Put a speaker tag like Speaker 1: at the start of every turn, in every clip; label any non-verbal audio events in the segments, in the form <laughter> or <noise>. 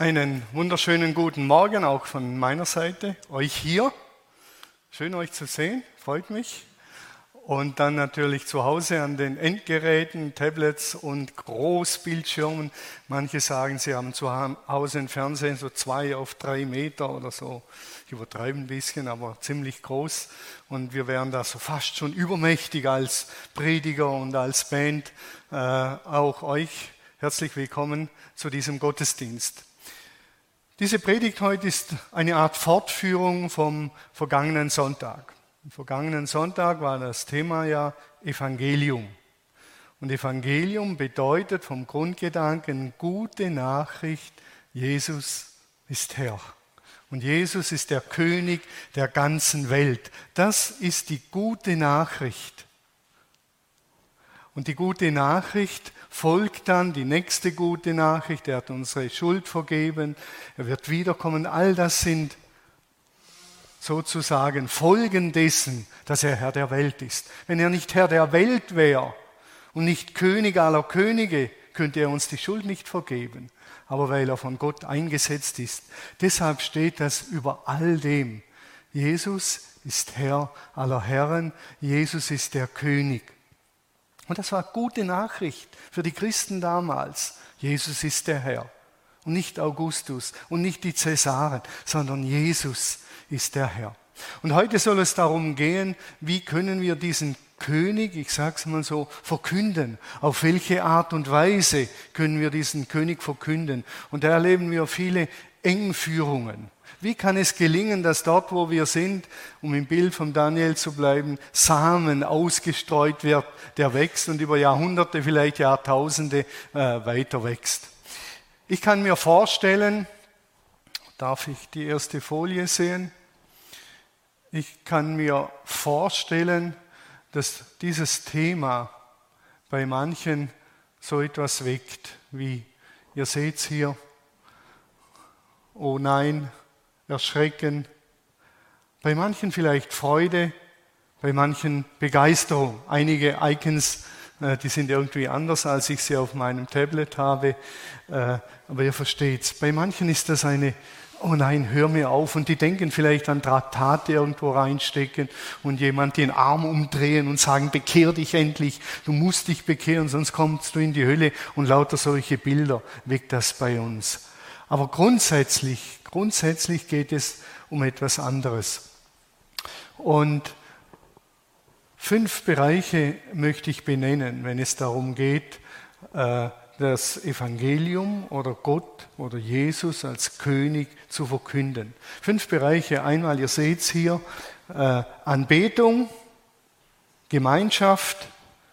Speaker 1: Einen wunderschönen guten Morgen auch von meiner Seite, euch hier. Schön euch zu sehen, freut mich. Und dann natürlich zu Hause an den Endgeräten, Tablets und Großbildschirmen. Manche sagen, sie haben zu Hause ein Fernsehen so zwei auf drei Meter oder so. Ich übertreibe ein bisschen, aber ziemlich groß. Und wir wären da so fast schon übermächtig als Prediger und als Band. Äh, auch euch herzlich willkommen zu diesem Gottesdienst. Diese Predigt heute ist eine Art Fortführung vom vergangenen Sonntag. Am vergangenen Sonntag war das Thema ja Evangelium. Und Evangelium bedeutet vom Grundgedanken gute Nachricht, Jesus ist Herr. Und Jesus ist der König der ganzen Welt. Das ist die gute Nachricht. Und die gute Nachricht folgt dann die nächste gute Nachricht, er hat unsere Schuld vergeben, er wird wiederkommen. All das sind sozusagen Folgen dessen, dass er Herr der Welt ist. Wenn er nicht Herr der Welt wäre und nicht König aller Könige, könnte er uns die Schuld nicht vergeben. Aber weil er von Gott eingesetzt ist. Deshalb steht das über all dem. Jesus ist Herr aller Herren, Jesus ist der König. Und das war gute Nachricht für die Christen damals. Jesus ist der Herr. Und nicht Augustus und nicht die Cäsaren, sondern Jesus ist der Herr. Und heute soll es darum gehen, wie können wir diesen König, ich sage es mal so, verkünden. Auf welche Art und Weise können wir diesen König verkünden? Und da erleben wir viele Engführungen. Wie kann es gelingen, dass dort, wo wir sind, um im Bild von Daniel zu bleiben, Samen ausgestreut wird, der wächst und über Jahrhunderte, vielleicht Jahrtausende äh, weiter wächst? Ich kann mir vorstellen, darf ich die erste Folie sehen? Ich kann mir vorstellen, dass dieses Thema bei manchen so etwas weckt, wie ihr seht hier, oh nein, Erschrecken, bei manchen vielleicht Freude, bei manchen Begeisterung. Einige Icons, äh, die sind irgendwie anders, als ich sie auf meinem Tablet habe, äh, aber ihr versteht's. Bei manchen ist das eine oh nein, hör mir auf. Und die denken vielleicht an Traktate irgendwo reinstecken und jemand den Arm umdrehen und sagen, bekehr dich endlich, du musst dich bekehren, sonst kommst du in die Hölle. Und lauter solche Bilder weckt das bei uns. Aber grundsätzlich, grundsätzlich geht es um etwas anderes. Und fünf Bereiche möchte ich benennen, wenn es darum geht, äh, das Evangelium oder Gott oder Jesus als König zu verkünden. Fünf Bereiche. Einmal, ihr seht es hier, äh, Anbetung, Gemeinschaft,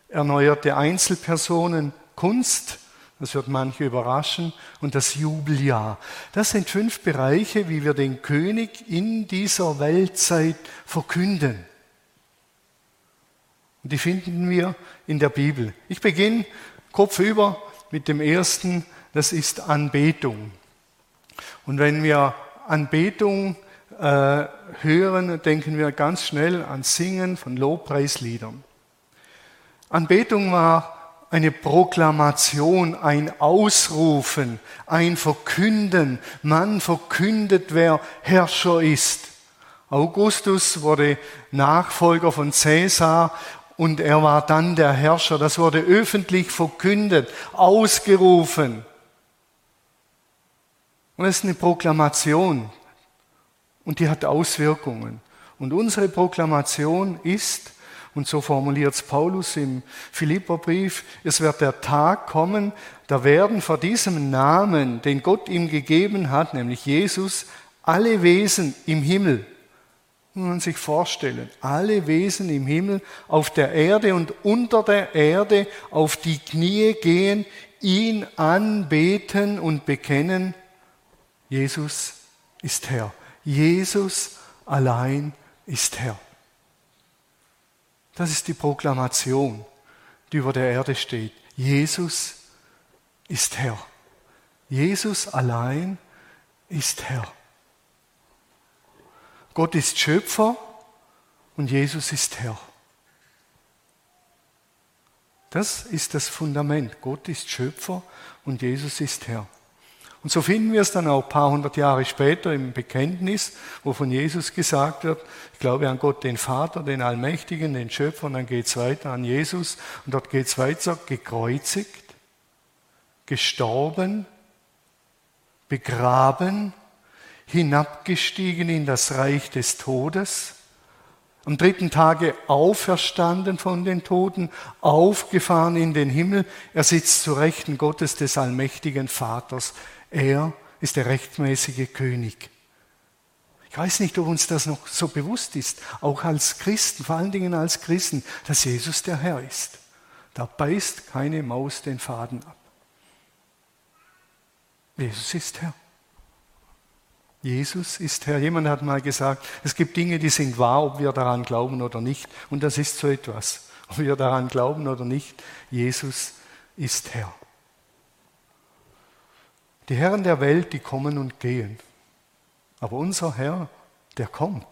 Speaker 1: erneuerte Einzelpersonen, Kunst, das wird manche überraschen. Und das Jubeljahr. Das sind fünf Bereiche, wie wir den König in dieser Weltzeit verkünden. Und die finden wir in der Bibel. Ich beginne kopfüber mit dem ersten, das ist Anbetung. Und wenn wir Anbetung äh, hören, denken wir ganz schnell an Singen von Lobpreisliedern. Anbetung war eine Proklamation, ein Ausrufen, ein Verkünden. Man verkündet, wer Herrscher ist. Augustus wurde Nachfolger von Caesar und er war dann der Herrscher. Das wurde öffentlich verkündet, ausgerufen. Und es ist eine Proklamation und die hat Auswirkungen. Und unsere Proklamation ist, und so formuliert es Paulus im Philipperbrief, es wird der Tag kommen, da werden vor diesem Namen, den Gott ihm gegeben hat, nämlich Jesus, alle Wesen im Himmel, muss man sich vorstellen, alle Wesen im Himmel, auf der Erde und unter der Erde auf die Knie gehen, ihn anbeten und bekennen, Jesus ist Herr. Jesus allein ist Herr. Das ist die Proklamation, die über der Erde steht. Jesus ist Herr. Jesus allein ist Herr. Gott ist Schöpfer und Jesus ist Herr. Das ist das Fundament. Gott ist Schöpfer und Jesus ist Herr. Und so finden wir es dann auch ein paar hundert Jahre später im Bekenntnis, wo von Jesus gesagt wird, ich glaube an Gott, den Vater, den Allmächtigen, den Schöpfer, und dann geht es weiter an Jesus, und dort geht es weiter, gekreuzigt, gestorben, begraben, hinabgestiegen in das Reich des Todes, am dritten Tage auferstanden von den Toten, aufgefahren in den Himmel, er sitzt zu Rechten Gottes des allmächtigen Vaters. Er ist der rechtmäßige König. Ich weiß nicht, ob uns das noch so bewusst ist, auch als Christen, vor allen Dingen als Christen, dass Jesus der Herr ist. Da beißt keine Maus den Faden ab. Jesus ist Herr. Jesus ist Herr. Jemand hat mal gesagt, es gibt Dinge, die sind wahr, ob wir daran glauben oder nicht. Und das ist so etwas. Ob wir daran glauben oder nicht, Jesus ist Herr. Die Herren der Welt, die kommen und gehen. Aber unser Herr, der kommt.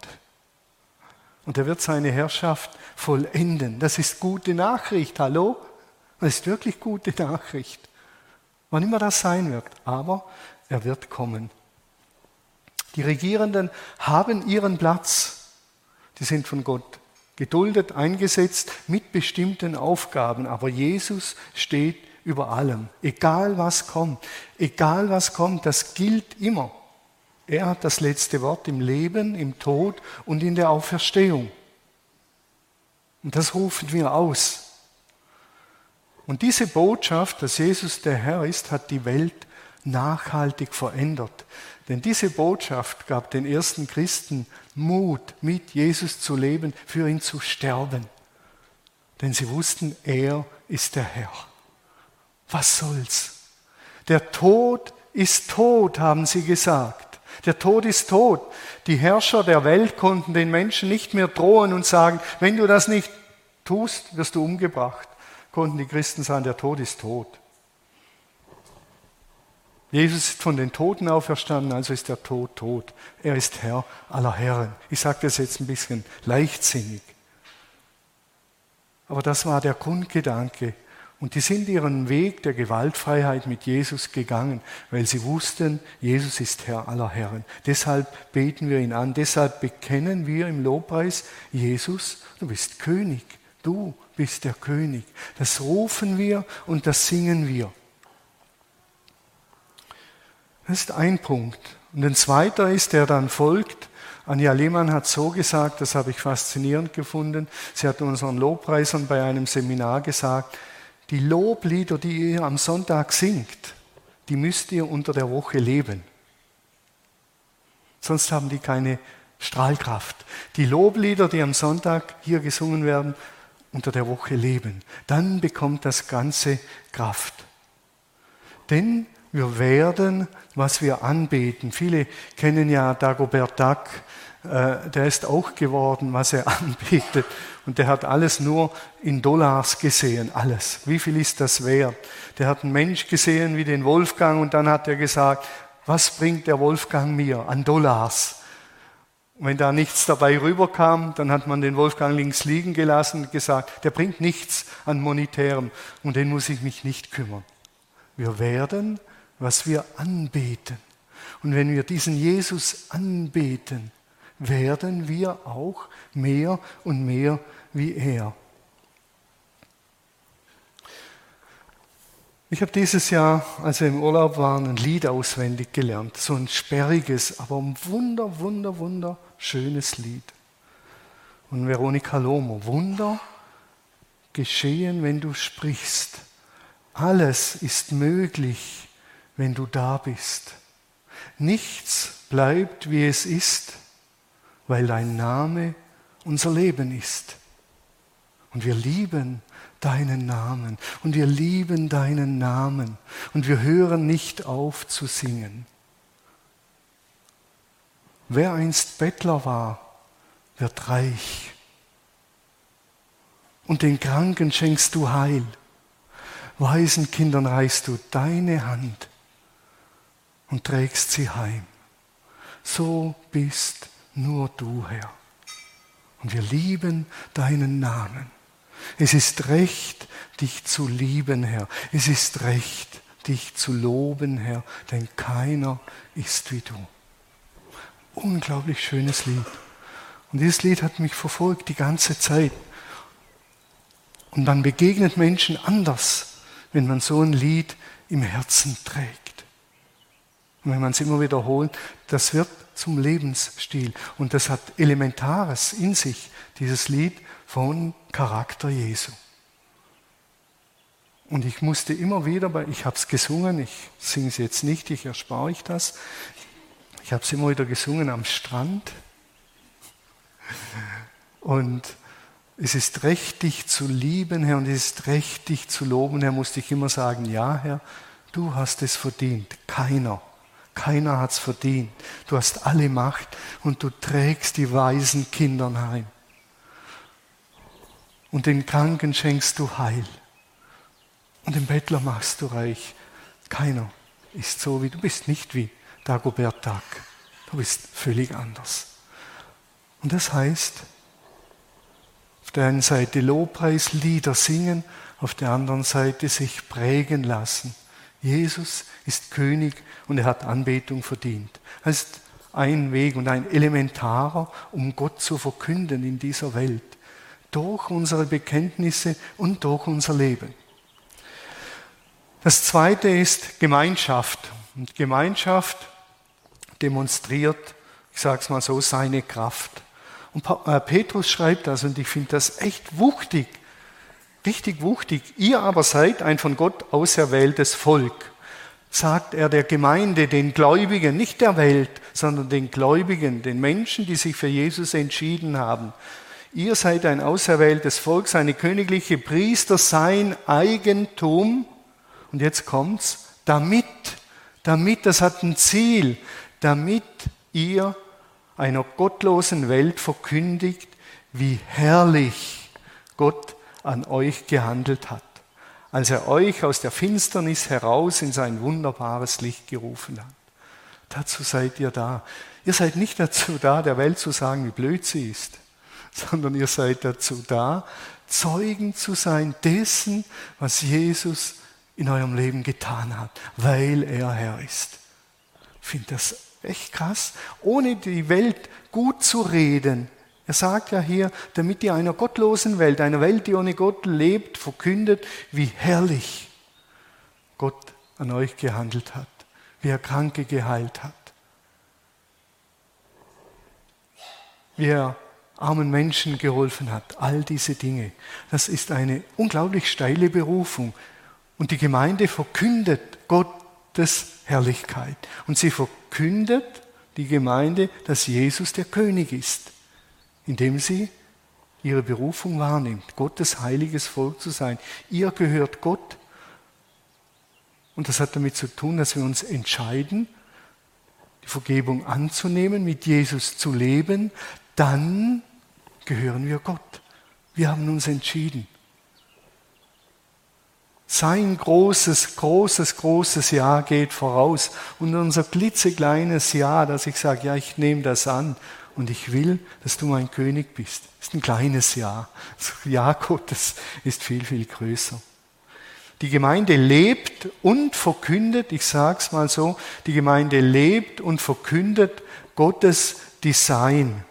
Speaker 1: Und er wird seine Herrschaft vollenden. Das ist gute Nachricht. Hallo? Das ist wirklich gute Nachricht. Wann immer das sein wird. Aber er wird kommen. Die Regierenden haben ihren Platz. Die sind von Gott geduldet, eingesetzt mit bestimmten Aufgaben. Aber Jesus steht über allem. Egal was kommt, egal was kommt, das gilt immer. Er hat das letzte Wort im Leben, im Tod und in der Auferstehung. Und das rufen wir aus. Und diese Botschaft, dass Jesus der Herr ist, hat die Welt nachhaltig verändert. Denn diese Botschaft gab den ersten Christen Mut, mit Jesus zu leben, für ihn zu sterben. Denn sie wussten, er ist der Herr. Was soll's? Der Tod ist tot, haben sie gesagt. Der Tod ist tot. Die Herrscher der Welt konnten den Menschen nicht mehr drohen und sagen, wenn du das nicht tust, wirst du umgebracht. Konnten die Christen sagen, der Tod ist tot. Jesus ist von den Toten auferstanden, also ist der Tod tot. Er ist Herr aller Herren. Ich sage das jetzt ein bisschen leichtsinnig. Aber das war der Grundgedanke und die sind ihren Weg der Gewaltfreiheit mit Jesus gegangen, weil sie wussten, Jesus ist Herr aller Herren. Deshalb beten wir ihn an, deshalb bekennen wir im Lobpreis, Jesus, du bist König, du bist der König. Das rufen wir und das singen wir. Das ist ein Punkt. Und ein zweiter ist, der dann folgt, Anja Lehmann hat so gesagt, das habe ich faszinierend gefunden, sie hat unseren Lobpreisern bei einem Seminar gesagt, die Loblieder, die ihr am Sonntag singt, die müsst ihr unter der Woche leben. Sonst haben die keine Strahlkraft. Die Loblieder, die am Sonntag hier gesungen werden, unter der Woche leben. Dann bekommt das Ganze Kraft. Denn wir werden, was wir anbeten. Viele kennen ja Dagobert Duck, der ist auch geworden, was er <laughs> anbetet. Und der hat alles nur in Dollars gesehen, alles. Wie viel ist das wert? Der hat einen Mensch gesehen wie den Wolfgang und dann hat er gesagt, was bringt der Wolfgang mir an Dollars? Wenn da nichts dabei rüberkam, dann hat man den Wolfgang links liegen gelassen und gesagt, der bringt nichts an Monetärem und den muss ich mich nicht kümmern. Wir werden, was wir anbeten. Und wenn wir diesen Jesus anbeten, werden wir auch mehr und mehr wie er. Ich habe dieses Jahr, als wir im Urlaub waren, ein Lied auswendig gelernt. So ein sperriges, aber ein wunder, wunder, wunderschönes Lied. Und Veronika Lomo, Wunder geschehen, wenn du sprichst. Alles ist möglich, wenn du da bist. Nichts bleibt, wie es ist, weil dein Name unser Leben ist. Und wir lieben deinen Namen und wir lieben deinen Namen und wir hören nicht auf zu singen. Wer einst Bettler war, wird reich. Und den Kranken schenkst du Heil. Weisen Kindern reichst du deine Hand und trägst sie heim. So bist nur du, Herr. Und wir lieben deinen Namen. Es ist recht, dich zu lieben, Herr. Es ist recht, dich zu loben, Herr, denn keiner ist wie du. Unglaublich schönes Lied. Und dieses Lied hat mich verfolgt die ganze Zeit. Und dann begegnet Menschen anders, wenn man so ein Lied im Herzen trägt. Und wenn man es immer wiederholt, das wird zum Lebensstil. Und das hat Elementares in sich, dieses Lied von Charakter Jesu. Und ich musste immer wieder, bei, ich habe es gesungen, ich singe es jetzt nicht, ich erspare euch das. Ich habe es immer wieder gesungen am Strand. Und es ist recht, dich zu lieben, Herr, und es ist recht, dich zu loben, Herr, musste ich immer sagen, ja, Herr, du hast es verdient, keiner. Keiner hat es verdient. Du hast alle Macht und du trägst die weisen Kindern heim. Und den Kranken schenkst du Heil. Und den Bettler machst du reich. Keiner ist so wie du bist, nicht wie Dagobert Duck. Du bist völlig anders. Und das heißt, auf der einen Seite Lobpreis, Lieder singen, auf der anderen Seite sich prägen lassen. Jesus ist König und er hat Anbetung verdient. Das ist ein Weg und ein elementarer, um Gott zu verkünden in dieser Welt. Durch unsere Bekenntnisse und durch unser Leben. Das zweite ist Gemeinschaft. Und Gemeinschaft demonstriert, ich sage es mal so, seine Kraft. Und äh, Petrus schreibt das und ich finde das echt wuchtig, richtig wuchtig. Ihr aber seid ein von Gott auserwähltes Volk, sagt er der Gemeinde, den Gläubigen, nicht der Welt, sondern den Gläubigen, den Menschen, die sich für Jesus entschieden haben. Ihr seid ein auserwähltes Volk, seine königliche Priester, sein Eigentum. Und jetzt kommt's, damit, damit, das hat ein Ziel, damit ihr einer gottlosen Welt verkündigt, wie herrlich Gott an euch gehandelt hat, als er euch aus der Finsternis heraus in sein wunderbares Licht gerufen hat. Dazu seid ihr da. Ihr seid nicht dazu da, der Welt zu sagen, wie blöd sie ist, sondern ihr seid dazu da, Zeugen zu sein dessen, was Jesus in eurem Leben getan hat, weil er Herr ist. Ich finde das echt krass. Ohne die Welt gut zu reden, er sagt ja hier, damit ihr einer gottlosen Welt, einer Welt, die ohne Gott lebt, verkündet, wie herrlich Gott an euch gehandelt hat, wie er Kranke geheilt hat, wie er armen Menschen geholfen hat. All diese Dinge. Das ist eine unglaublich steile Berufung. Und die Gemeinde verkündet Gottes Herrlichkeit. Und sie verkündet die Gemeinde, dass Jesus der König ist indem sie ihre Berufung wahrnimmt, Gottes heiliges Volk zu sein. Ihr gehört Gott. Und das hat damit zu tun, dass wir uns entscheiden, die Vergebung anzunehmen, mit Jesus zu leben. Dann gehören wir Gott. Wir haben uns entschieden. Sein großes, großes, großes Ja geht voraus. Und unser klitzekleines Ja, dass ich sage, ja, ich nehme das an und ich will, dass du mein König bist. Das ist ein kleines Ja. <laughs> Das Ja Gottes ist viel, viel größer. Die Gemeinde lebt und verkündet, ich sage es mal so, die Gemeinde lebt und verkündet Gottes Design.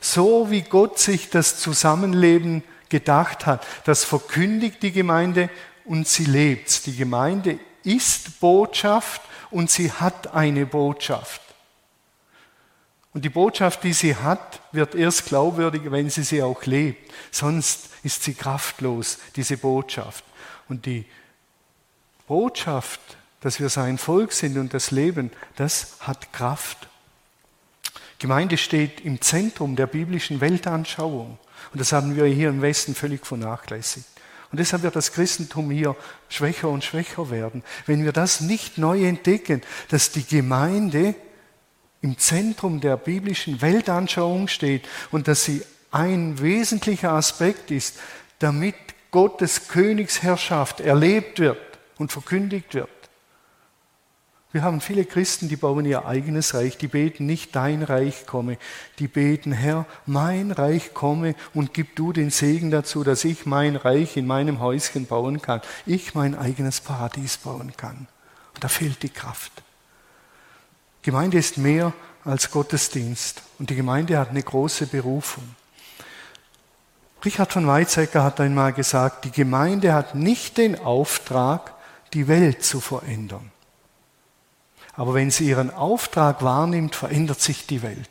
Speaker 1: So wie Gott sich das Zusammenleben gedacht hat, das verkündigt die Gemeinde und sie lebt. Die Gemeinde ist Botschaft und sie hat eine Botschaft. Und die Botschaft, die sie hat, wird erst glaubwürdig, wenn sie sie auch lebt. Sonst ist sie kraftlos, diese Botschaft. Und die Botschaft, dass wir sein Volk sind und das Leben, das hat Kraft. Gemeinde steht im Zentrum der biblischen Weltanschauung. Und das haben wir hier im Westen völlig vernachlässigt. Und deshalb wird das Christentum hier schwächer und schwächer werden. Wenn wir das nicht neu entdecken, dass die Gemeinde im Zentrum der biblischen Weltanschauung steht und dass sie ein wesentlicher Aspekt ist, damit Gottes Königsherrschaft erlebt wird und verkündigt wird. Wir haben viele Christen, die bauen ihr eigenes Reich, die beten nicht dein Reich komme, die beten Herr, mein Reich komme und gib du den Segen dazu, dass ich mein Reich in meinem Häuschen bauen kann, ich mein eigenes Paradies bauen kann. Und da fehlt die Kraft. Gemeinde ist mehr als Gottesdienst und die Gemeinde hat eine große Berufung. Richard von Weizsäcker hat einmal gesagt, die Gemeinde hat nicht den Auftrag, die Welt zu verändern. Aber wenn sie ihren Auftrag wahrnimmt, verändert sich die Welt.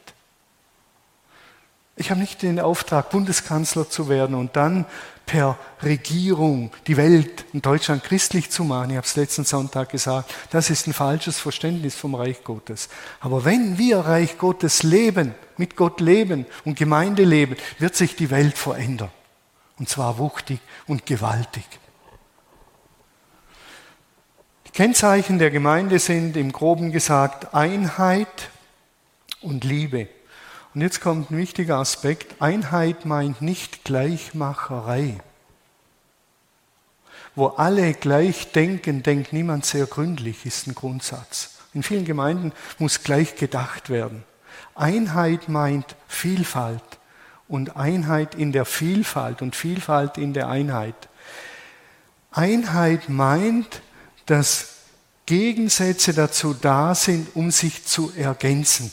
Speaker 1: Ich habe nicht den Auftrag, Bundeskanzler zu werden und dann per Regierung die Welt in Deutschland christlich zu machen. Ich habe es letzten Sonntag gesagt, das ist ein falsches Verständnis vom Reich Gottes. Aber wenn wir Reich Gottes leben, mit Gott leben und Gemeinde leben, wird sich die Welt verändern. Und zwar wuchtig und gewaltig. Die Kennzeichen der Gemeinde sind im groben gesagt Einheit und Liebe. Und jetzt kommt ein wichtiger Aspekt. Einheit meint nicht Gleichmacherei. Wo alle gleich denken, denkt niemand sehr gründlich, ist ein Grundsatz. In vielen Gemeinden muss gleich gedacht werden. Einheit meint Vielfalt und Einheit in der Vielfalt und Vielfalt in der Einheit. Einheit meint, dass Gegensätze dazu da sind, um sich zu ergänzen.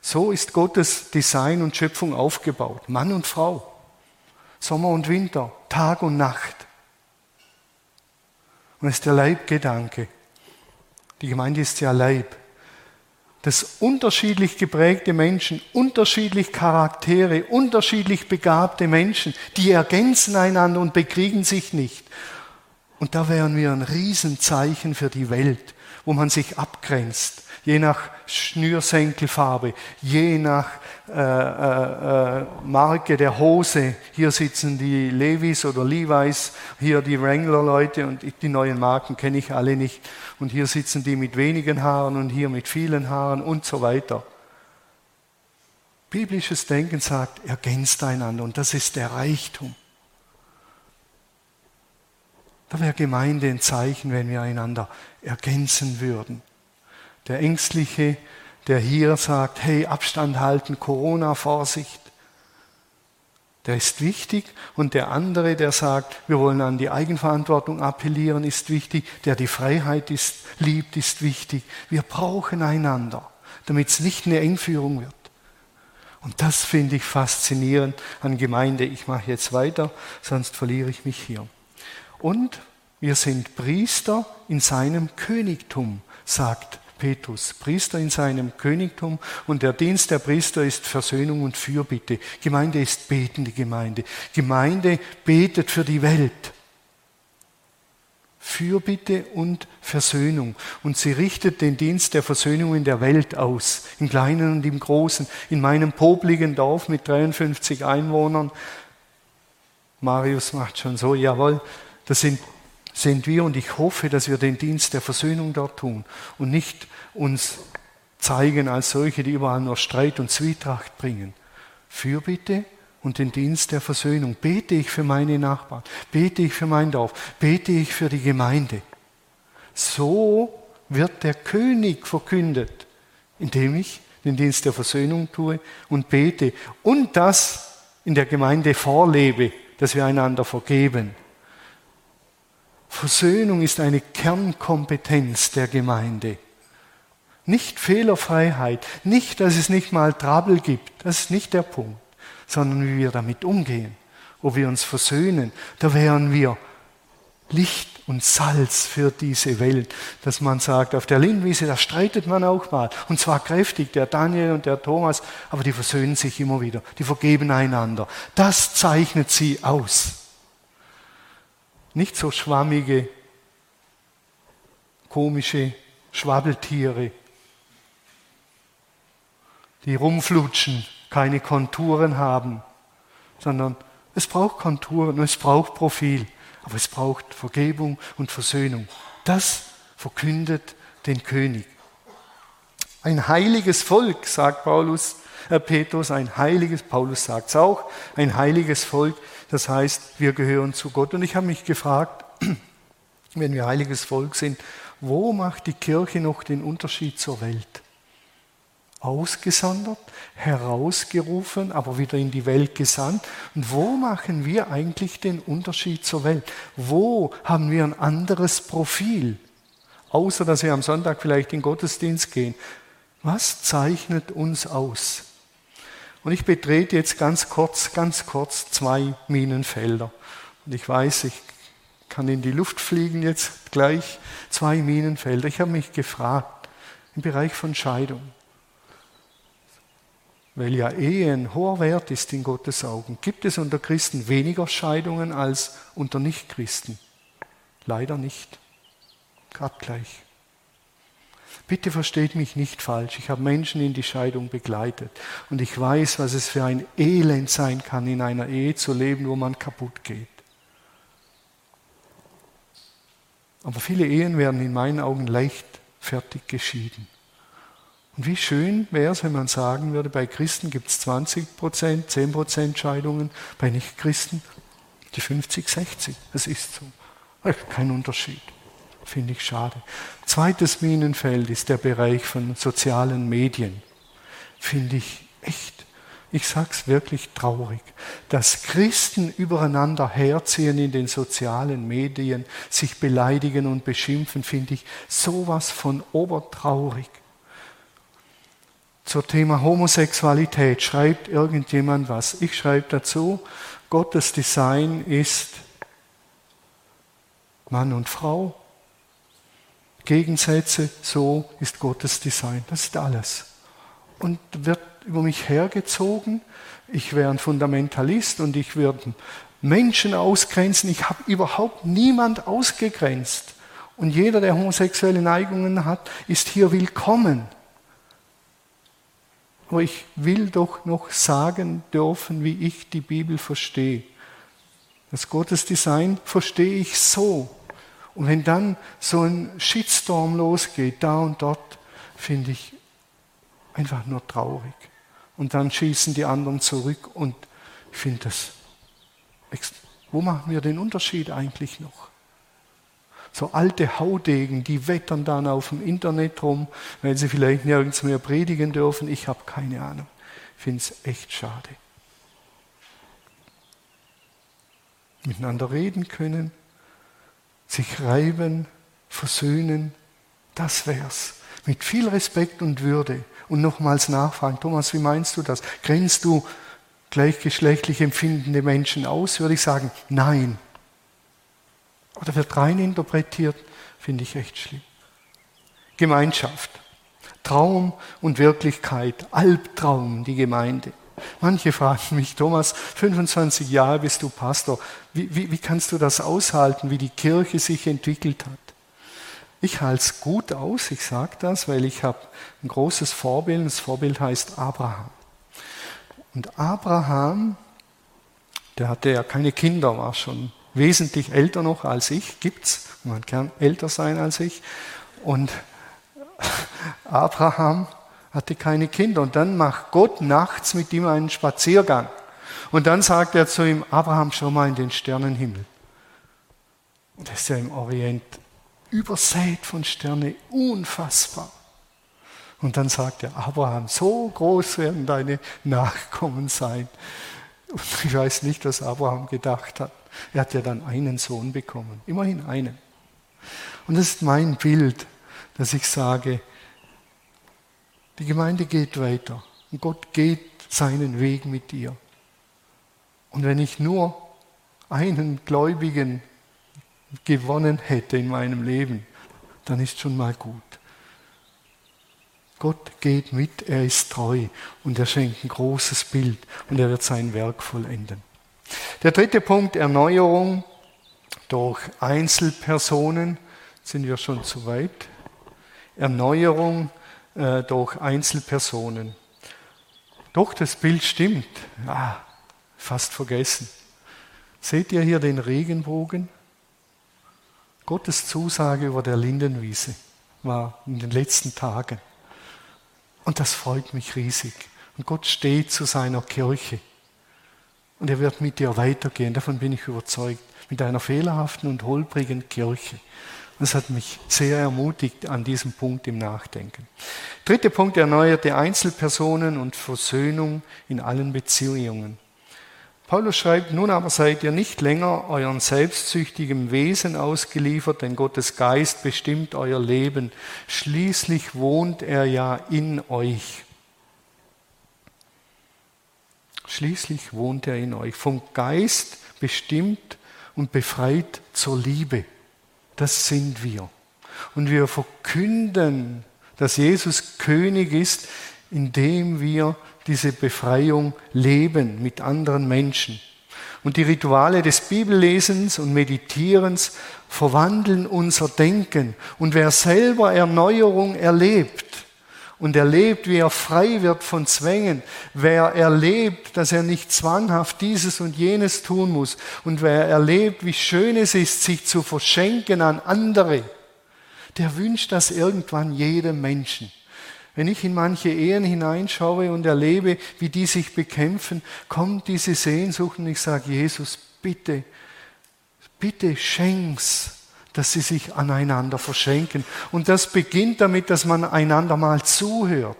Speaker 1: So ist Gottes Design und Schöpfung aufgebaut. Mann und Frau, Sommer und Winter, Tag und Nacht. Und es ist der Leibgedanke. Die Gemeinde ist ja Leib. Dass unterschiedlich geprägte Menschen, unterschiedlich Charaktere, unterschiedlich begabte Menschen, die ergänzen einander und bekriegen sich nicht. Und da wären wir ein Riesenzeichen für die Welt, wo man sich abgrenzt je nach Schnürsenkelfarbe, je nach äh, äh, äh, Marke der Hose. Hier sitzen die Levis oder Levi's, hier die Wrangler-Leute und die neuen Marken kenne ich alle nicht. Und hier sitzen die mit wenigen Haaren und hier mit vielen Haaren und so weiter. Biblisches Denken sagt, ergänzt einander und das ist der Reichtum. Da wäre Gemeinde ein Zeichen, wenn wir einander ergänzen würden. Der Ängstliche, der hier sagt, hey, Abstand halten, Corona, Vorsicht. Der ist wichtig. Und der andere, der sagt, wir wollen an die Eigenverantwortung appellieren, ist wichtig. Der die Freiheit ist, liebt, ist wichtig. Wir brauchen einander, damit es nicht eine Engführung wird. Und das finde ich faszinierend an Gemeinde. Ich mache jetzt weiter, sonst verliere ich mich hier. Und wir sind Priester in seinem Königtum, sagt Petrus, Priester in seinem Königtum und der Dienst der Priester ist Versöhnung und Fürbitte. Gemeinde ist betende Gemeinde. Gemeinde betet für die Welt. Fürbitte und Versöhnung. Und sie richtet den Dienst der Versöhnung in der Welt aus, im Kleinen und im Großen. In meinem popligen Dorf mit 53 Einwohnern, Marius macht schon so, jawohl, das sind sind wir und ich hoffe, dass wir den Dienst der Versöhnung dort tun und nicht uns zeigen als solche, die überall nur Streit und Zwietracht bringen. Fürbitte und den Dienst der Versöhnung. Bete ich für meine Nachbarn, bete ich für mein Dorf, bete ich für die Gemeinde. So wird der König verkündet, indem ich den Dienst der Versöhnung tue und bete und das in der Gemeinde vorlebe, dass wir einander vergeben. Versöhnung ist eine Kernkompetenz der Gemeinde. Nicht Fehlerfreiheit, nicht, dass es nicht mal Trouble gibt, das ist nicht der Punkt, sondern wie wir damit umgehen, ob wir uns versöhnen. Da wären wir Licht und Salz für diese Welt, dass man sagt, auf der Lindwiese, da streitet man auch mal, und zwar kräftig, der Daniel und der Thomas, aber die versöhnen sich immer wieder, die vergeben einander. Das zeichnet sie aus. Nicht so schwammige, komische Schwabbeltiere, die rumflutschen, keine Konturen haben, sondern es braucht Konturen es braucht Profil, aber es braucht Vergebung und Versöhnung. Das verkündet den König. Ein heiliges Volk, sagt Paulus, äh Petrus, ein heiliges, Paulus sagt es auch, ein heiliges Volk, das heißt, wir gehören zu Gott. Und ich habe mich gefragt, <clears throat> wenn wir heiliges Volk sind, wo macht die Kirche noch den Unterschied zur Welt? Ausgesondert, herausgerufen, aber wieder in die Welt gesandt. Und wo machen wir eigentlich den Unterschied zur Welt? Wo haben wir ein anderes Profil? außer dass sie am Sonntag vielleicht in Gottesdienst gehen. Was zeichnet uns aus? Und ich betrete jetzt ganz kurz, ganz kurz zwei Minenfelder. Und ich weiß, ich kann in die Luft fliegen jetzt gleich. Zwei Minenfelder. Ich habe mich gefragt im Bereich von Scheidung. Weil ja Ehe ein hoher Wert ist in Gottes Augen. Gibt es unter Christen weniger Scheidungen als unter Nichtchristen? Leider nicht. Gerade gleich. Bitte versteht mich nicht falsch. Ich habe Menschen in die Scheidung begleitet. Und ich weiß, was es für ein Elend sein kann, in einer Ehe zu leben, wo man kaputt geht. Aber viele Ehen werden in meinen Augen leichtfertig geschieden. Und wie schön wäre es, wenn man sagen würde, bei Christen gibt es 20 Prozent, 10 Prozent Scheidungen, bei Nichtchristen die 50, 60. Das ist so. Kein Unterschied finde ich schade. Zweites Minenfeld ist der Bereich von sozialen Medien. Finde ich echt, ich sage es wirklich traurig, dass Christen übereinander herziehen in den sozialen Medien, sich beleidigen und beschimpfen, finde ich sowas von obertraurig. Zur Thema Homosexualität schreibt irgendjemand was. Ich schreibe dazu, Gottes Design ist Mann und Frau, Gegensätze, so ist Gottes Design. Das ist alles. Und wird über mich hergezogen, ich wäre ein Fundamentalist und ich würde Menschen ausgrenzen. Ich habe überhaupt niemand ausgegrenzt. Und jeder, der homosexuelle Neigungen hat, ist hier willkommen. Aber ich will doch noch sagen dürfen, wie ich die Bibel verstehe. Das Gottesdesign verstehe ich so. Und wenn dann so ein Shitstorm losgeht, da und dort, finde ich einfach nur traurig. Und dann schießen die anderen zurück und ich finde das, wo machen wir den Unterschied eigentlich noch? So alte Haudegen, die wettern dann auf dem Internet rum, weil sie vielleicht nirgends mehr predigen dürfen. Ich habe keine Ahnung. Ich finde es echt schade. Miteinander reden können, sich reiben, versöhnen, das wär's. Mit viel Respekt und Würde. Und nochmals nachfragen, Thomas, wie meinst du das? Grenzt du gleichgeschlechtlich empfindende Menschen aus? Würde ich sagen, nein. Oder wird rein interpretiert, finde ich echt schlimm. Gemeinschaft. Traum und Wirklichkeit, Albtraum, die Gemeinde. Manche fragen mich, Thomas, 25 Jahre bist du Pastor. Wie, wie, wie kannst du das aushalten, wie die Kirche sich entwickelt hat? Ich halte es gut aus, ich sage das, weil ich habe ein großes Vorbild. Das Vorbild heißt Abraham. Und Abraham, der hatte ja keine Kinder, war schon wesentlich älter noch als ich, gibt's. Man kann älter sein als ich. Und <laughs> Abraham hatte keine Kinder. Und dann macht Gott nachts mit ihm einen Spaziergang. Und dann sagt er zu ihm, Abraham, schau mal in den Sternenhimmel. Und das ist ja im Orient übersät von Sternen, unfassbar. Und dann sagt er, Abraham, so groß werden deine Nachkommen sein. Und ich weiß nicht, was Abraham gedacht hat. Er hat ja dann einen Sohn bekommen, immerhin einen. Und das ist mein Bild, dass ich sage, die Gemeinde geht weiter und Gott geht seinen Weg mit dir. Und wenn ich nur einen Gläubigen gewonnen hätte in meinem Leben, dann ist schon mal gut. Gott geht mit, er ist treu und er schenkt ein großes Bild und er wird sein Werk vollenden. Der dritte Punkt, Erneuerung durch Einzelpersonen, sind wir schon zu weit. Erneuerung äh, durch Einzelpersonen. Doch, das Bild stimmt. Ja, fast vergessen. Seht ihr hier den Regenbogen? Gottes Zusage über der Lindenwiese war in den letzten Tagen. Und das freut mich riesig. Und Gott steht zu seiner Kirche. Und er wird mit dir weitergehen, davon bin ich überzeugt, mit einer fehlerhaften und holprigen Kirche. Das hat mich sehr ermutigt an diesem Punkt im Nachdenken. Dritter Punkt, erneuerte Einzelpersonen und Versöhnung in allen Beziehungen. Paulus schreibt, nun aber seid ihr nicht länger euren selbstsüchtigen Wesen ausgeliefert, denn Gottes Geist bestimmt euer Leben. Schließlich wohnt er ja in euch. Schließlich wohnt er in euch. Vom Geist bestimmt und befreit zur Liebe. Das sind wir. Und wir verkünden, dass Jesus König ist, indem wir diese Befreiung leben mit anderen Menschen. Und die Rituale des Bibellesens und Meditierens verwandeln unser Denken. Und wer selber Erneuerung erlebt und erlebt, wie er frei wird von Zwängen, wer erlebt, dass er nicht zwanghaft dieses und jenes tun muss und wer erlebt, wie schön es ist, sich zu verschenken an andere, der wünscht das irgendwann jedem Menschen. Wenn ich in manche Ehen hineinschaue und erlebe, wie die sich bekämpfen, kommt diese Sehnsucht und ich sage, Jesus, bitte, bitte schenk's, dass sie sich aneinander verschenken. Und das beginnt damit, dass man einander mal zuhört.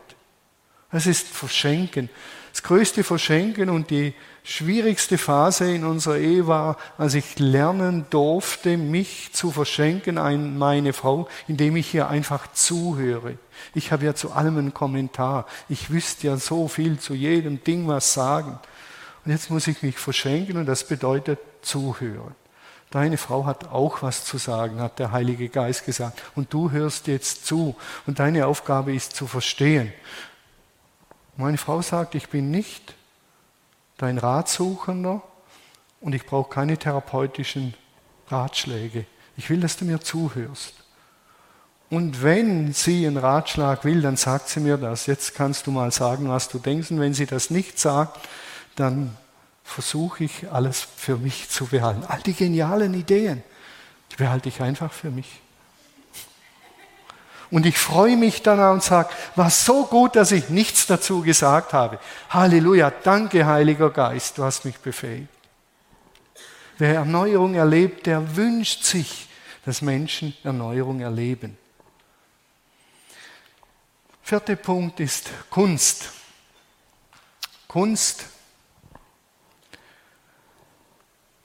Speaker 1: Das ist Verschenken. Das größte Verschenken und die schwierigste Phase in unserer Ehe war, als ich lernen durfte, mich zu verschenken an meine Frau, indem ich ihr einfach zuhöre. Ich habe ja zu allem einen Kommentar. Ich wüsste ja so viel zu jedem Ding was sagen. Und jetzt muss ich mich verschenken und das bedeutet zuhören. Deine Frau hat auch was zu sagen, hat der Heilige Geist gesagt. Und du hörst jetzt zu. Und deine Aufgabe ist zu verstehen. Meine Frau sagt, ich bin nicht dein Ratsuchender und ich brauche keine therapeutischen Ratschläge. Ich will, dass du mir zuhörst. Und wenn sie einen Ratschlag will, dann sagt sie mir das. Jetzt kannst du mal sagen, was du denkst. Und wenn sie das nicht sagt, dann versuche ich alles für mich zu behalten. All die genialen Ideen, die behalte ich einfach für mich. Und ich freue mich dann und sage, war so gut, dass ich nichts dazu gesagt habe. Halleluja, danke Heiliger Geist, du hast mich befähigt. Wer Erneuerung erlebt, der wünscht sich, dass Menschen Erneuerung erleben. Vierter Punkt ist Kunst. Kunst,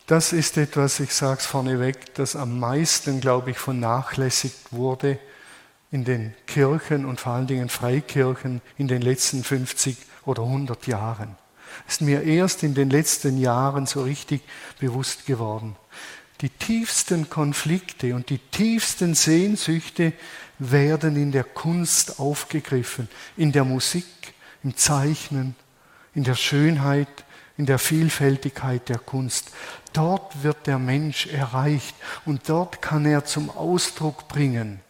Speaker 1: das ist etwas, ich sage es vorneweg, das am meisten, glaube ich, vernachlässigt wurde in den Kirchen und vor allen Dingen Freikirchen in den letzten 50 oder 100 Jahren. Ist mir erst in den letzten Jahren so richtig bewusst geworden. Die tiefsten Konflikte und die tiefsten Sehnsüchte werden in der Kunst aufgegriffen, in der Musik, im Zeichnen, in der Schönheit, in der Vielfältigkeit der Kunst. Dort wird der Mensch erreicht und dort kann er zum Ausdruck bringen,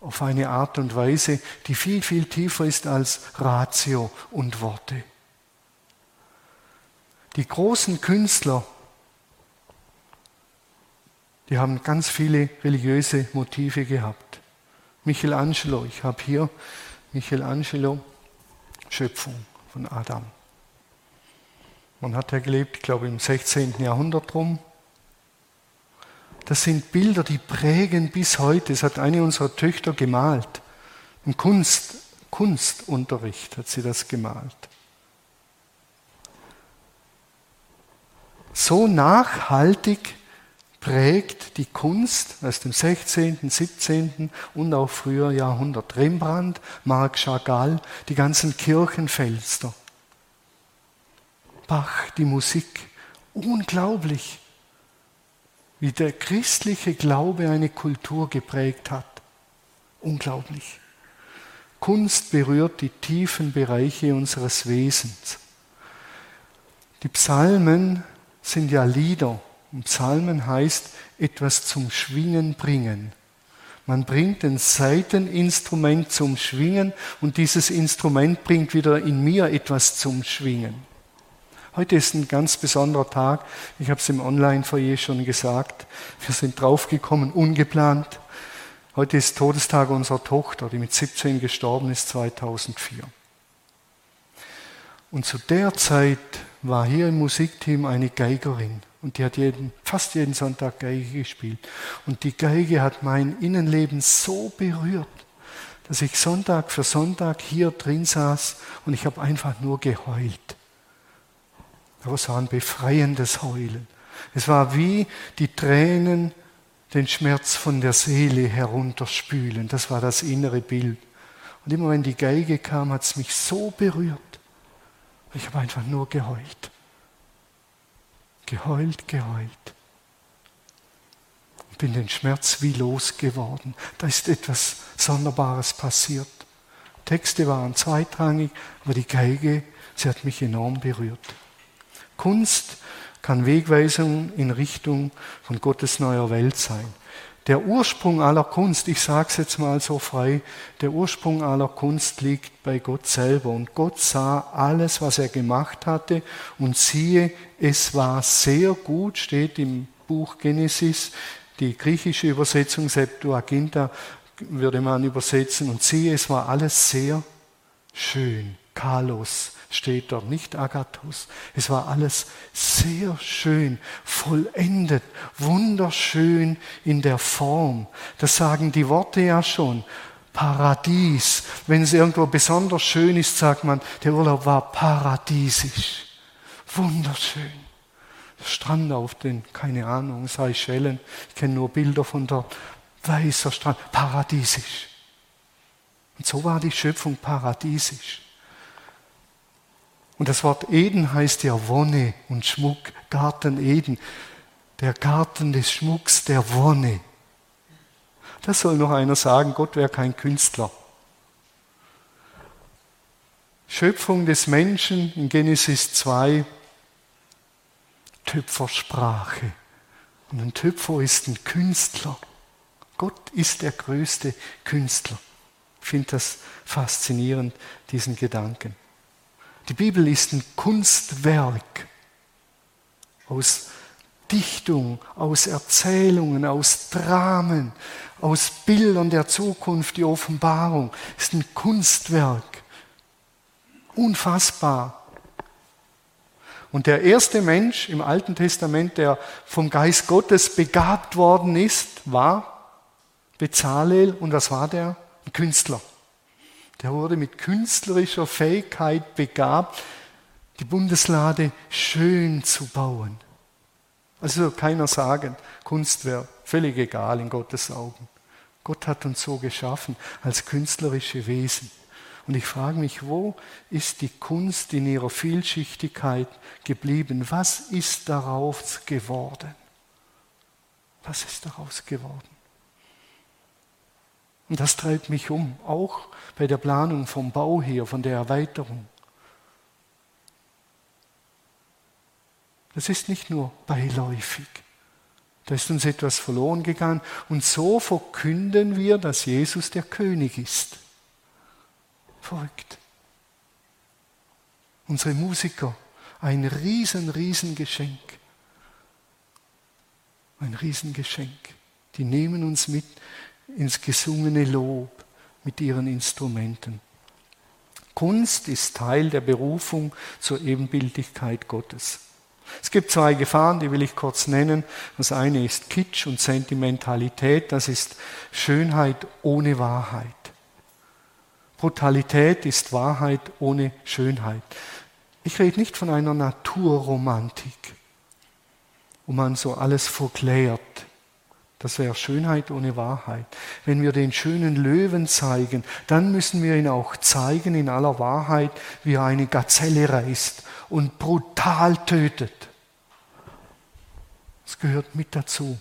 Speaker 1: auf eine Art und Weise, die viel, viel tiefer ist als Ratio und Worte. Die großen Künstler, die haben ganz viele religiöse Motive gehabt. Michelangelo, ich habe hier Michelangelo, Schöpfung von Adam. Man hat ja gelebt, ich glaube im 16. Jahrhundert rum. Das sind Bilder, die prägen bis heute. Es hat eine unserer Töchter gemalt. Im Kunst, Kunstunterricht hat sie das gemalt. So nachhaltig prägt die Kunst aus dem 16., 17. und auch früher Jahrhundert. Rembrandt, Marc Chagall, die ganzen Kirchenfenster. Bach, die Musik. Unglaublich wie der christliche Glaube eine Kultur geprägt hat. Unglaublich. Kunst berührt die tiefen Bereiche unseres Wesens. Die Psalmen sind ja Lieder. Und Psalmen heißt etwas zum Schwingen bringen. Man bringt ein Saiteninstrument zum Schwingen und dieses Instrument bringt wieder in mir etwas zum Schwingen. Heute ist ein ganz besonderer Tag. Ich habe es im Online-Foyer schon gesagt. Wir sind draufgekommen, ungeplant. Heute ist Todestag unserer Tochter, die mit 17 gestorben ist, 2004. Und zu der Zeit war hier im Musikteam eine Geigerin und die hat jeden, fast jeden Sonntag Geige gespielt. Und die Geige hat mein Innenleben so berührt, dass ich Sonntag für Sonntag hier drin saß und ich habe einfach nur geheult Aber es war ein befreiendes Heulen. Es war wie die Tränen den Schmerz von der Seele herunterspülen. Das war das innere Bild. Und immer wenn die Geige kam, hat es mich so berührt. Ich habe einfach nur geheult. Geheult, geheult. Ich bin den Schmerz wie losgeworden. Da ist etwas Sonderbares passiert. Texte waren zweitrangig, aber die Geige, sie hat mich enorm berührt. Kunst kann Wegweisung in Richtung von Gottes neuer Welt sein. Der Ursprung aller Kunst, ich sage es jetzt mal so frei, der Ursprung aller Kunst liegt bei Gott selber. Und Gott sah alles, was er gemacht hatte und siehe, es war sehr gut, steht im Buch Genesis, die griechische Übersetzung Septuaginta würde man übersetzen und siehe, es war alles sehr schön, Kalos steht dort, nicht Agathos. Es war alles sehr schön, vollendet, wunderschön in der Form. Das sagen die Worte ja schon. Paradies. Wenn es irgendwo besonders schön ist, sagt man, der Urlaub war paradiesisch. Wunderschön. Der Strand auf den, keine Ahnung, Seychellen. Ich kenne nur Bilder von dort. Weißer Strand. Paradiesisch. Und so war die Schöpfung paradiesisch. Und das Wort Eden heißt ja Wonne und Schmuck, Garten Eden, der Garten des Schmucks, der Wonne. Das soll noch einer sagen, Gott wäre kein Künstler. Schöpfung des Menschen in Genesis 2, Töpfersprache. Und ein Töpfer ist ein Künstler. Gott ist der größte Künstler. Ich finde das faszinierend, diesen Gedanken. Die Bibel ist ein Kunstwerk aus Dichtung, aus Erzählungen, aus Dramen, aus Bildern der Zukunft, die Offenbarung. Ist ein Kunstwerk. Unfassbar. Und der erste Mensch im Alten Testament, der vom Geist Gottes begabt worden ist, war Bezalel. Und was war der? Ein Künstler. Der wurde mit künstlerischer Fähigkeit begabt, die Bundeslade schön zu bauen. Also keiner sagen, Kunst wäre völlig egal in Gottes Augen. Gott hat uns so geschaffen als künstlerische Wesen. Und ich frage mich, wo ist die Kunst in ihrer Vielschichtigkeit geblieben? Was ist daraus geworden? Was ist daraus geworden? Und das treibt mich um, auch bei der Planung vom Bau her, von der Erweiterung. Das ist nicht nur beiläufig. Da ist uns etwas verloren gegangen. Und so verkünden wir, dass Jesus der König ist. Verrückt. Unsere Musiker, ein riesen, riesen Geschenk. Ein Riesengeschenk. Die nehmen uns mit ins gesungene Lob mit ihren Instrumenten. Kunst ist Teil der Berufung zur Ebenbildlichkeit Gottes. Es gibt zwei Gefahren, die will ich kurz nennen. Das eine ist Kitsch und Sentimentalität, das ist Schönheit ohne Wahrheit. Brutalität ist Wahrheit ohne Schönheit. Ich rede nicht von einer Naturromantik, wo man so alles verklärt, das wäre Schönheit ohne Wahrheit. Wenn wir den schönen Löwen zeigen, dann müssen wir ihn auch zeigen in aller Wahrheit, wie er eine Gazelle reißt und brutal tötet. Das gehört mit dazu.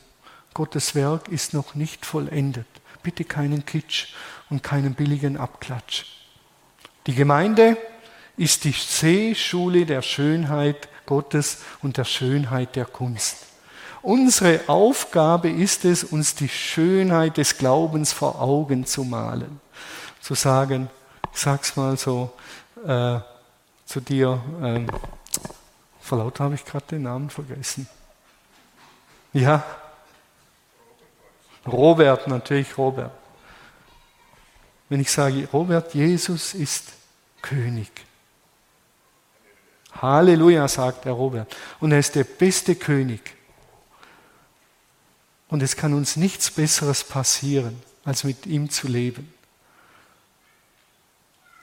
Speaker 1: Gottes Werk ist noch nicht vollendet. Bitte keinen Kitsch und keinen billigen Abklatsch. Die Gemeinde ist die Seeschule der Schönheit Gottes und der Schönheit der Kunst. Unsere Aufgabe ist es, uns die Schönheit des Glaubens vor Augen zu malen. Zu sagen, ich sag's mal so äh, zu dir, äh, vor lauter habe ich gerade den Namen vergessen. Ja? Robert, natürlich Robert. Wenn ich sage, Robert, Jesus ist König. Halleluja, sagt der Robert. Und er ist der beste König. Und es kann uns nichts Besseres passieren, als mit ihm zu leben.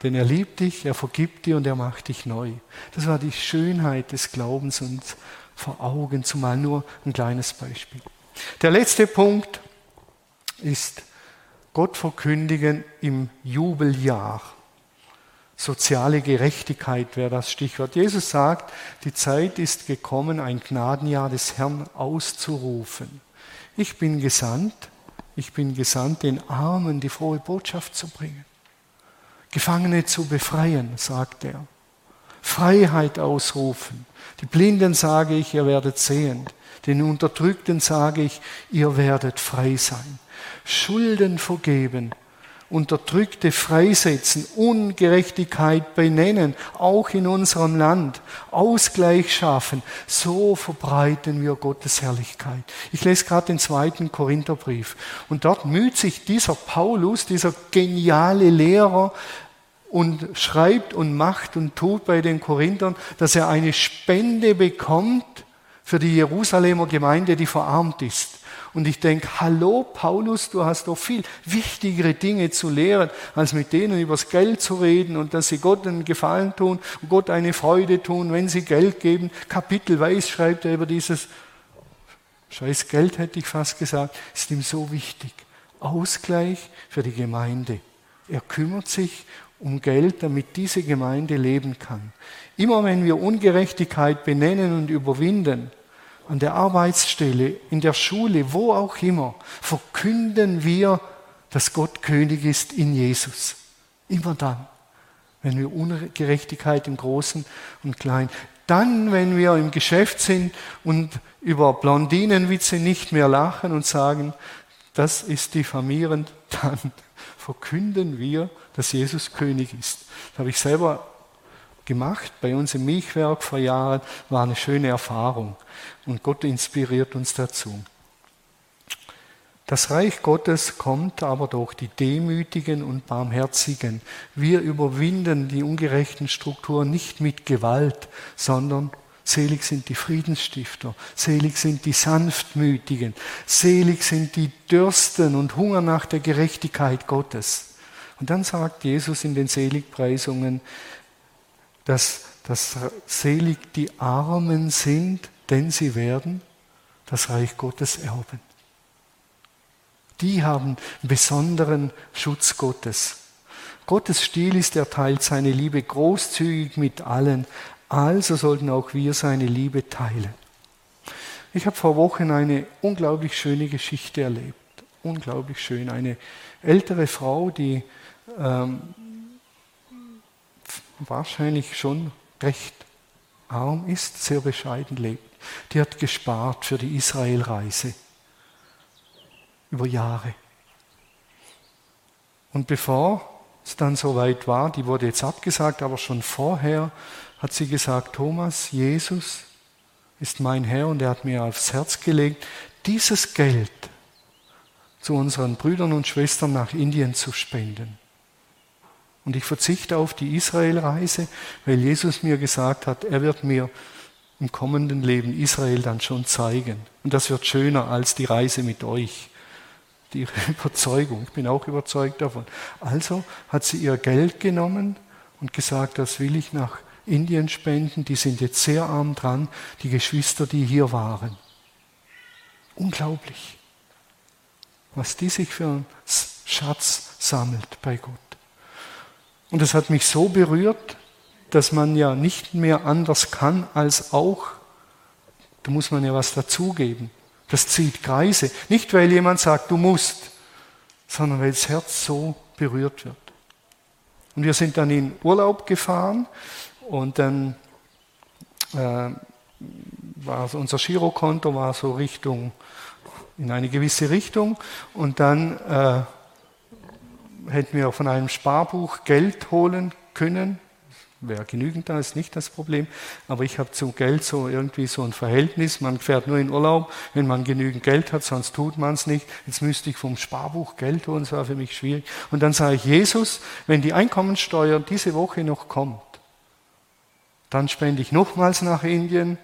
Speaker 1: Denn er liebt dich, er vergibt dir und er macht dich neu. Das war die Schönheit des Glaubens und vor Augen, zumal nur ein kleines Beispiel. Der letzte Punkt ist Gott verkündigen im Jubeljahr. Soziale Gerechtigkeit wäre das Stichwort. Jesus sagt, die Zeit ist gekommen, ein Gnadenjahr des Herrn auszurufen. Ich bin gesandt, ich bin gesandt, den Armen die frohe Botschaft zu bringen. Gefangene zu befreien, sagt er. Freiheit ausrufen. Die Blinden sage ich, ihr werdet sehend. Den Unterdrückten sage ich, ihr werdet frei sein. Schulden vergeben, Unterdrückte freisetzen, Ungerechtigkeit benennen, auch in unserem Land, Ausgleich schaffen. So verbreiten wir Gottes Herrlichkeit. Ich lese gerade den zweiten Korintherbrief und dort müht sich dieser Paulus, dieser geniale Lehrer, und schreibt und macht und tut bei den Korinthern, dass er eine Spende bekommt für die Jerusalemer Gemeinde, die verarmt ist. Und ich denke, hallo Paulus, du hast doch viel wichtigere Dinge zu lehren, als mit denen übers Geld zu reden und dass sie Gott einen Gefallen tun und Gott eine Freude tun, wenn sie Geld geben. Kapitelweise schreibt er über dieses scheiß Geld, hätte ich fast gesagt, ist ihm so wichtig. Ausgleich für die Gemeinde. Er kümmert sich um Geld, damit diese Gemeinde leben kann. Immer wenn wir Ungerechtigkeit benennen und überwinden, an der Arbeitsstelle, in der Schule, wo auch immer, verkünden wir, dass Gott König ist in Jesus. Immer dann, wenn wir Ungerechtigkeit im Großen und Kleinen, dann, wenn wir im Geschäft sind und über Blondinenwitze nicht mehr lachen und sagen, das ist diffamierend, <laughs> dann verkünden wir, dass Jesus König ist. Das habe ich selber gemacht bei uns im Milchwerk vor Jahren, war eine schöne Erfahrung. Und Gott inspiriert uns dazu. Das Reich Gottes kommt aber durch die Demütigen und Barmherzigen. Wir überwinden die ungerechten Strukturen nicht mit Gewalt, sondern selig sind die Friedensstifter, selig sind die Sanftmütigen, selig sind die Dürsten und Hunger nach der Gerechtigkeit Gottes. Und dann sagt Jesus in den Seligpreisungen, dass, dass selig die Armen sind, denn sie werden das Reich Gottes erben. Die haben besonderen Schutz Gottes. Gottes Stil ist, er teilt seine Liebe großzügig mit allen, also sollten auch wir seine Liebe teilen. Ich habe vor Wochen eine unglaublich schöne Geschichte erlebt. Unglaublich schön. Eine ältere Frau, die ähm, wahrscheinlich schon recht arm ist, sehr bescheiden lebt. Die hat gespart für die Israelreise über Jahre. Und bevor es dann soweit war, die wurde jetzt abgesagt, aber schon vorher hat sie gesagt, Thomas, Jesus ist mein Herr und er hat mir aufs Herz gelegt, dieses Geld zu unseren Brüdern und Schwestern nach Indien zu spenden. Und ich verzichte auf die Israelreise, weil Jesus mir gesagt hat, er wird mir im kommenden Leben Israel dann schon zeigen. Und das wird schöner als die Reise mit euch. Die <laughs> Überzeugung, ich bin auch überzeugt davon. Also hat sie ihr Geld genommen und gesagt, das will ich nach Indien spenden. Die sind jetzt sehr arm dran, die Geschwister, die hier waren. Unglaublich, was die sich für einen Schatz sammelt bei Gott. Und das hat mich so berührt, dass man ja nicht mehr anders kann als auch, da muss man ja was dazugeben. Das zieht Kreise. Nicht, weil jemand sagt, du musst, sondern weil das Herz so berührt wird. Und wir sind dann in Urlaub gefahren und dann äh, war unser Girokonto war so Richtung, in eine gewisse Richtung und dann äh, hätten wir von einem Sparbuch Geld holen können. Wäre genügend da, ist nicht das Problem. Aber ich habe zum Geld so irgendwie so ein Verhältnis. Man fährt nur in Urlaub, wenn man genügend Geld hat, sonst tut man es nicht. Jetzt müsste ich vom Sparbuch Geld holen, das war für mich schwierig. Und dann sage ich, Jesus, wenn die Einkommensteuer diese Woche noch kommt, dann spende ich nochmals nach Indien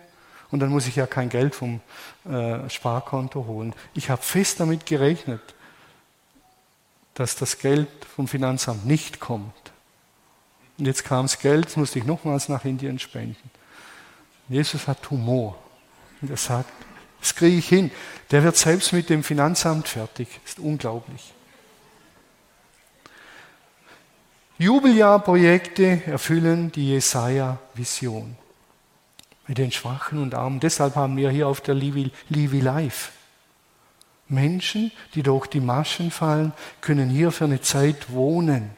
Speaker 1: und dann muss ich ja kein Geld vom äh, Sparkonto holen. Ich habe fest damit gerechnet, dass das Geld vom Finanzamt nicht kommt. Und jetzt kam das Geld, musste ich nochmals nach Indien spenden. Jesus hat Humor. Und er sagt, das kriege ich hin. Der wird selbst mit dem Finanzamt fertig. Das ist unglaublich. Jubeljahrprojekte erfüllen die Jesaja-Vision mit den Schwachen und Armen. Deshalb haben wir hier auf der Livi, Livi Life Menschen, die durch die Maschen fallen, können hier für eine Zeit wohnen,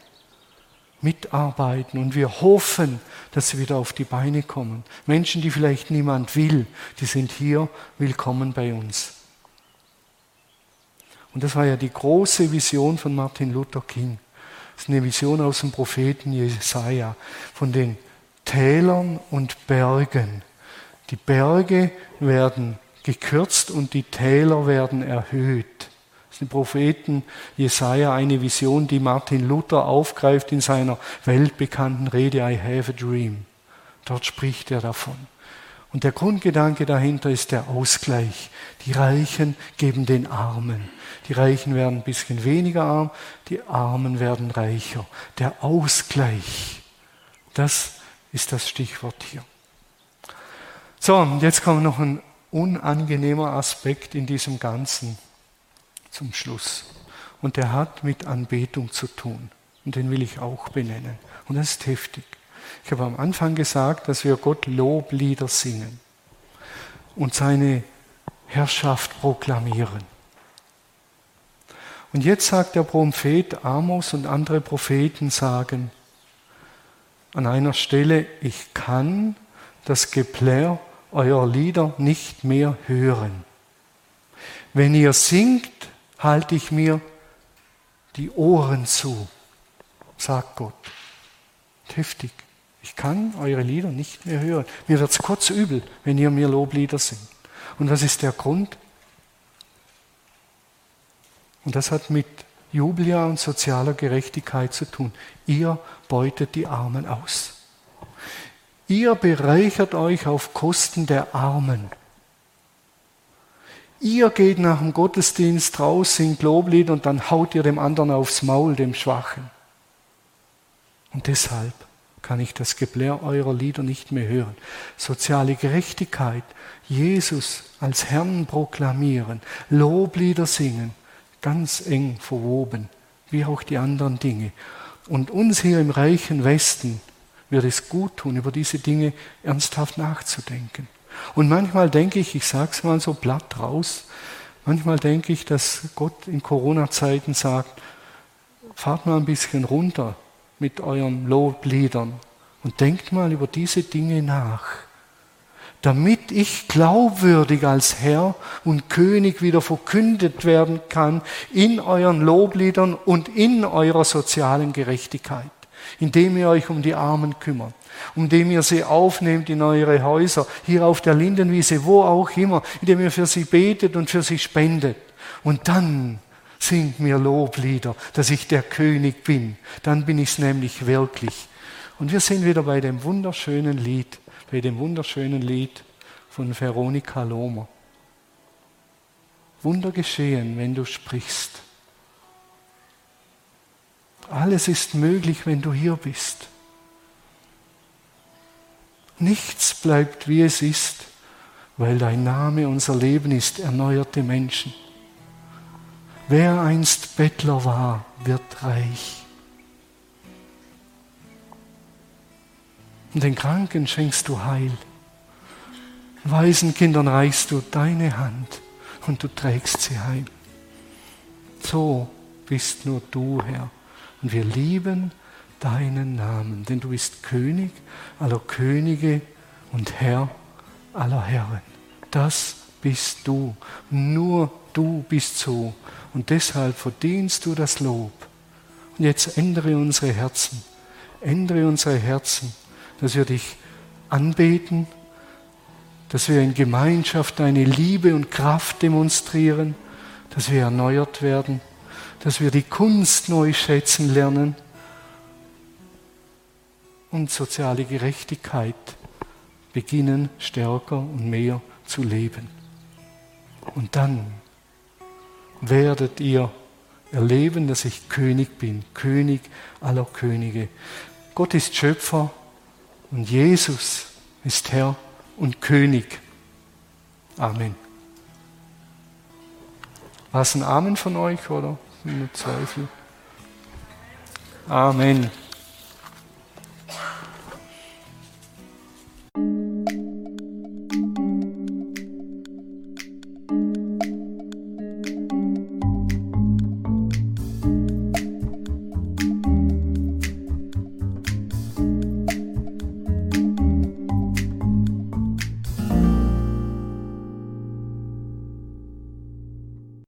Speaker 1: mitarbeiten und wir hoffen, dass sie wieder auf die Beine kommen. Menschen, die vielleicht niemand will, die sind hier willkommen bei uns. Und das war ja die große Vision von Martin Luther King. Das ist eine Vision aus dem Propheten Jesaja von den Tälern und Bergen. Die Berge werden gekürzt und die Täler werden erhöht. Im Propheten Jesaja eine Vision, die Martin Luther aufgreift in seiner weltbekannten Rede I have a dream. Dort spricht er davon. Und der Grundgedanke dahinter ist der Ausgleich. Die Reichen geben den Armen. Die Reichen werden ein bisschen weniger arm, die Armen werden reicher. Der Ausgleich, das ist das Stichwort hier. So, jetzt kommt noch ein unangenehmer Aspekt in diesem Ganzen zum Schluss. Und der hat mit Anbetung zu tun. Und den will ich auch benennen. Und das ist heftig. Ich habe am Anfang gesagt, dass wir Gott Loblieder singen und seine Herrschaft proklamieren. Und jetzt sagt der Prophet Amos und andere Propheten sagen an einer Stelle, ich kann das Geplärr euer Lieder nicht mehr hören. Wenn ihr singt, halte ich mir die Ohren zu, sagt Gott. Heftig. Ich kann eure Lieder nicht mehr hören. Mir wird es kurz übel, wenn ihr mir Loblieder singt. Und was ist der Grund? Und das hat mit Jubeljahr und sozialer Gerechtigkeit zu tun. Ihr beutet die Armen aus. Ihr bereichert euch auf Kosten der Armen. Ihr geht nach dem Gottesdienst raus, singt Loblied und dann haut ihr dem anderen aufs Maul, dem Schwachen. Und deshalb kann ich das Geblär eurer Lieder nicht mehr hören. Soziale Gerechtigkeit, Jesus als Herrn proklamieren, Loblieder singen, ganz eng verwoben, wie auch die anderen Dinge. Und uns hier im reichen Westen wird es gut tun, über diese Dinge ernsthaft nachzudenken. Und manchmal denke ich, ich sage es mal so platt raus, manchmal denke ich, dass Gott in Corona-Zeiten sagt, fahrt mal ein bisschen runter mit euren Lobliedern und denkt mal über diese Dinge nach, damit ich glaubwürdig als Herr und König wieder verkündet werden kann in euren Lobliedern und in eurer sozialen Gerechtigkeit indem ihr euch um die Armen kümmert, indem ihr sie aufnehmt in eure Häuser, hier auf der Lindenwiese, wo auch immer, indem ihr für sie betet und für sie spendet. Und dann singt mir Loblieder, dass ich der König bin. Dann bin ich es nämlich wirklich. Und wir sind wieder bei dem wunderschönen Lied, bei dem wunderschönen Lied von Veronika Lohmer. Wunder geschehen, wenn du sprichst. Alles ist möglich, wenn du hier bist. Nichts bleibt, wie es ist, weil dein Name unser Leben ist, erneuerte Menschen. Wer einst Bettler war, wird reich. Und den Kranken schenkst du Heil. Weisen Kindern reichst du deine Hand und du trägst sie heim. So bist nur du, Herr. Und wir lieben deinen Namen, denn du bist König aller Könige und Herr aller Herren. Das bist du. Nur du bist so. Und deshalb verdienst du das Lob. Und jetzt ändere unsere Herzen. Ändere unsere Herzen, dass wir dich anbeten, dass wir in Gemeinschaft deine Liebe und Kraft demonstrieren, dass wir erneuert werden dass wir die Kunst neu schätzen lernen und soziale Gerechtigkeit beginnen stärker und mehr zu leben. Und dann werdet ihr erleben, dass ich König bin, König aller Könige. Gott ist Schöpfer und Jesus ist Herr und König. Amen. War es ein Amen von euch oder nur Zweifel? Amen.